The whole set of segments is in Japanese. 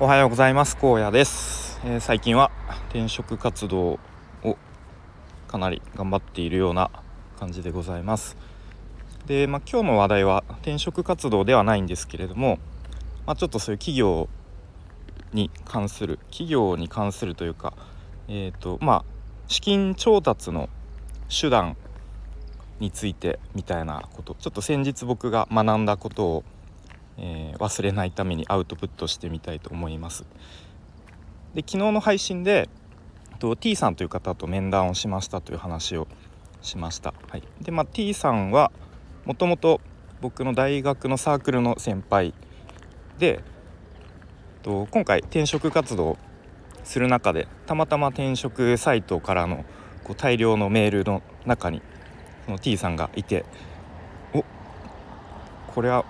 おはようございます。荒野です、えー、最近は転職活動をかなり頑張っているような感じでございます。で、まあ、今日の話題は転職活動ではないんですけれども、まあ、ちょっとそういう企業に関する企業に関するというかえっ、ー、とまあ資金調達の手段についてみたいなことちょっと先日僕が学んだことをえー、忘れないためにアウトプットしてみたいと思います。で昨日の配信でと T さんという方と面談をしましたという話をしました。はい、で、まあ、T さんはもともと僕の大学のサークルの先輩でと今回転職活動する中でたまたま転職サイトからのこう大量のメールの中にその T さんがいておこれは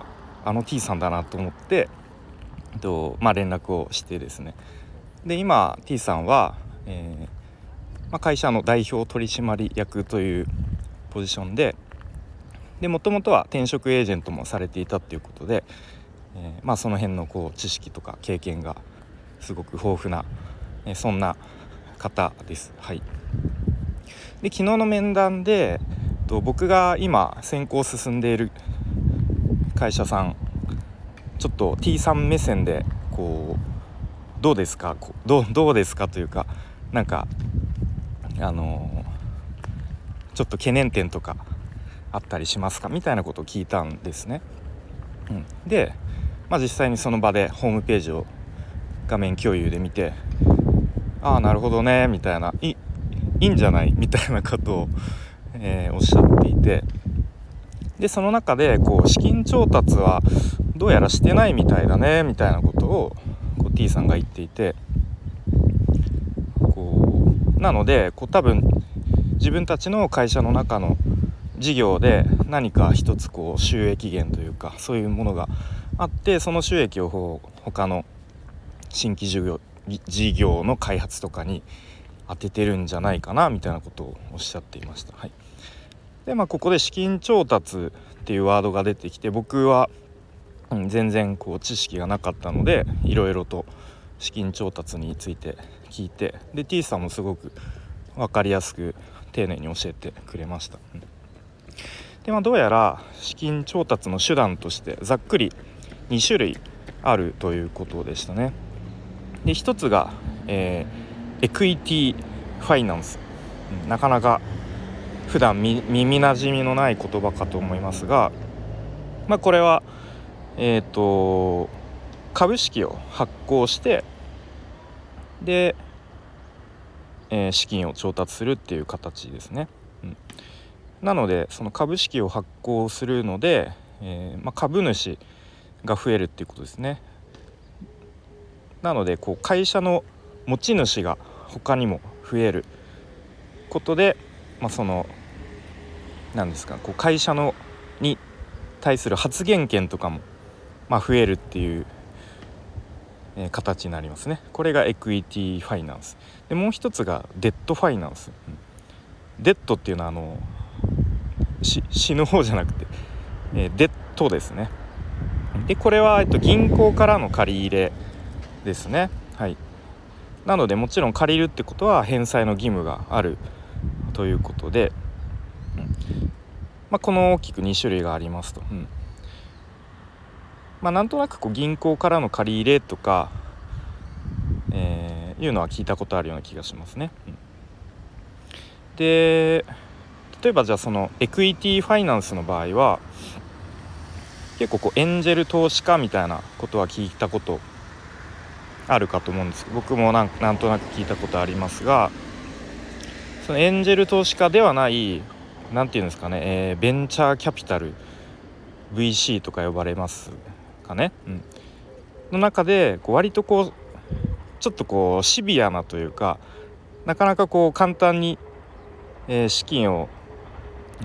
あの T さんだなと思って、とまあ、連絡をしてですねで今 T さんは、えー、まあ、会社の代表取締役というポジションでもともとは転職エージェントもされていたっていうことで、えー、まあ、その辺のこう知識とか経験がすごく豊富な、えー、そんな方です。はい、で昨日の面談でと僕が今選考進んでいる会社さんちょっと T さん目線でこうどうですか？どうどうですかというかなんかあのちょっと懸念点とかあったりしますか？みたいなことを聞いたんですね。うん、で、まあ、実際にその場でホームページを画面共有で見てああなるほどねみたいないいいんじゃない？みたいなことを、えー、おっしゃっていて。でその中でこう資金調達はどうやらしてないみたいだねみたいなことをこう T さんが言っていてこうなのでこう多分自分たちの会社の中の事業で何か一つこう収益源というかそういうものがあってその収益を他の新規事業事業の開発とかに当ててるんじゃないかなみたいなことをおっしゃっていました。はいでまあここで資金調達っていうワードが出てきて僕は、全然こう知識がなかったのでいろいろと資金調達について聞いてで T さんもすごく分かりやすく丁寧に教えてくれました。でまあどうやら資金調達の手段としてざっくり2種類あるということでしたね。で1つが、えー、エクイティファイナンス、なかなか普段耳なじみのない言葉かと思いますが、まあ、これは、えーと、株式を発行してで、えー、資金を調達するっていう形ですね。なのでその株式を発行するので、えー、まあ、株主が増えるっていうことですね。なのでこう会社の持ち主が他にも増えることで、まあ、その何ですかこう会社のに対する発言権とかも、まあ、増えるっていう、えー、形になりますね。これがエクイティファイナンスでもう一つがデットファイナンス、うん、デットっていうのはあの死ぬ方じゃなくて、えー、デットですね。でこれは、えっと、銀行からの借り入れですね。はい。なのでもちろん借りるってことは返済の義務がある。ということでまあ、この大きく2種類がありますと。うんまあ、なんとなくこう銀行からの借り入れとか、えー、いうのは聞いたことあるような気がしますね。うん、で例えばじゃあそのエクイティファイナンスの場合は結構こうエンジェル投資家みたいなことは聞いたことあるかと思うんですけど僕もなんなんとなく聞いたことありますがそのエンジェル投資家ではない何て言うんですかね、えー、ベンチャーキャピタル VC とか呼ばれますかね、うん、の中でこう割とこうちょっとこうシビアなというかなかなかこう簡単に、えー、資金を、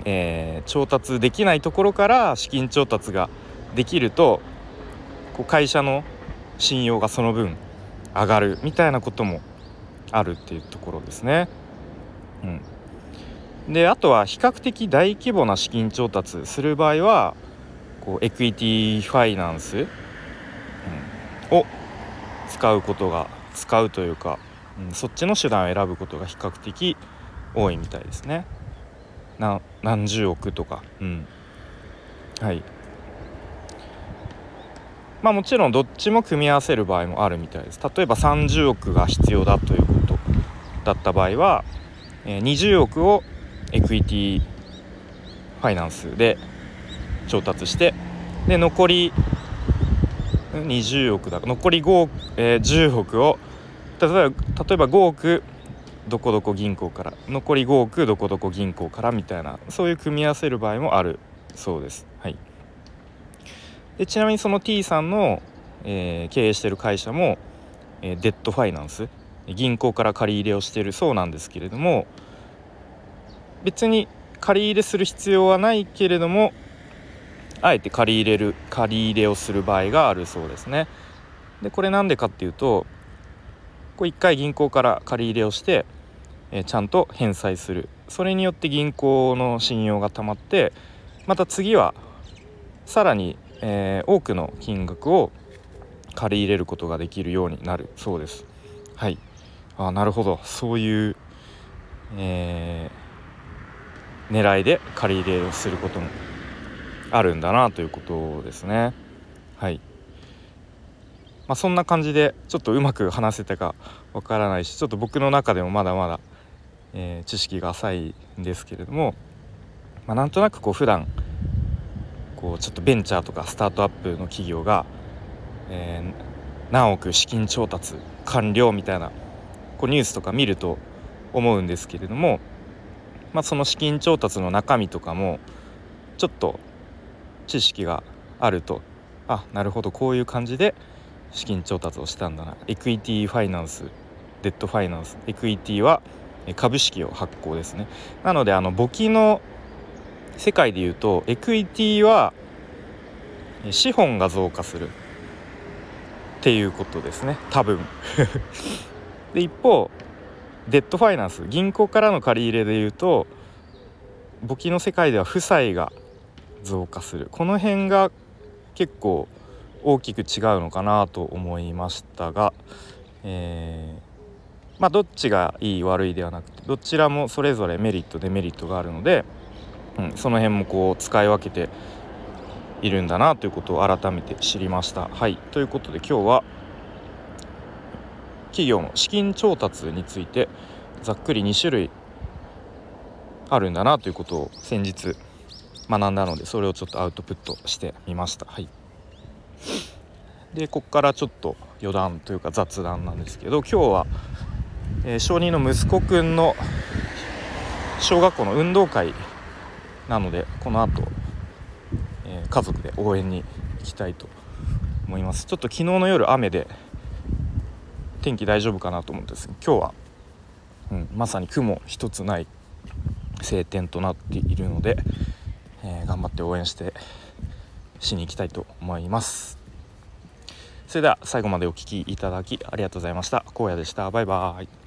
えー、調達できないところから資金調達ができるとこう会社の信用がその分上がるみたいなこともあるっていうところですね。うん。であとは比較的大規模な資金調達する場合はこうエクイティファイナンス、うん、を使うことが使うというか、うん、そっちの手段を選ぶことが比較的多いみたいですね。な何十億とか、うん、はい。まあもちろんどっちも組み合わせる場合もあるみたいです。例えば30億が必要だということだった場合は、20億をエクイティファイナンスで調達してで残り20億だ。残り5億、えー、10億を例えば例えば5億どこどこ銀行から残り5億どこどこ銀行からみたいなそういう組み合わせる場合もある。そうです。はい、でちなみにその T さんの、えー、経営している会社も、えー、デッドファイナンス銀行から借り入れをしているそうなんですけれども別に借り入れする必要はないけれどもあえて借り入れる借り入れをする場合があるそうですね。でこれなんでかっていうとこう1回銀行から借り入れをして、え、ちゃんと返済するそれによって銀行の信用がたまってまた次はさらに、えー、多くの金額を借り入れることができるようになるそうです。はいあなるほどそういう、えー、狙いで借り入れをすることもあるんだなということですね。はいまあ、そんな感じでちょっとうまく話せたかわからないしちょっと僕の中でもまだまだ、えー、知識が浅いんですけれども、まあ、なんとなくこう普段こうちょっとベンチャーとかスタートアップの企業が、えー、何億資金調達完了みたいなこうニュースとか見ると思うんですけれども、まあ、その資金調達の中身とかもちょっと知識があるとあなるほどこういう感じで資金調達をしたんだな。エクイティファイナンスデットファイナンス。エクイティは株式を発行ですね。なのであの簿記の世界でいうとエクイティは資本が増加するっていうことですね。多分。で一方デッドファイナンス銀行からの借り入れでいうと簿記の世界では負債が増加するこの辺が結構大きく違うのかなと思いましたが、えー、まあどっちがいい悪いではなくてどちらもそれぞれメリットデメリットがあるので、うん、その辺もこう使い分けているんだなということを改めて知りました。はいということで今日は企業の資金調達についてざっくり2種類あるんだなということを先日学んだのでそれをちょっとアウトプットしてみました。はいでこっからちょっと余談というか雑談なんですけど今日は、えー、小児の息子くんの小学校の運動会なのでこの後、えー、家族で応援に行きたいと思いますちょっと昨日の夜雨で天気大丈夫かなと思うんです今日は、うん、まさに雲一つない晴天となっているので、えー、頑張って応援してしに行きたいと思います。それでは最後までお聴きいただきありがとうございました。荒野でした。バイバーイ。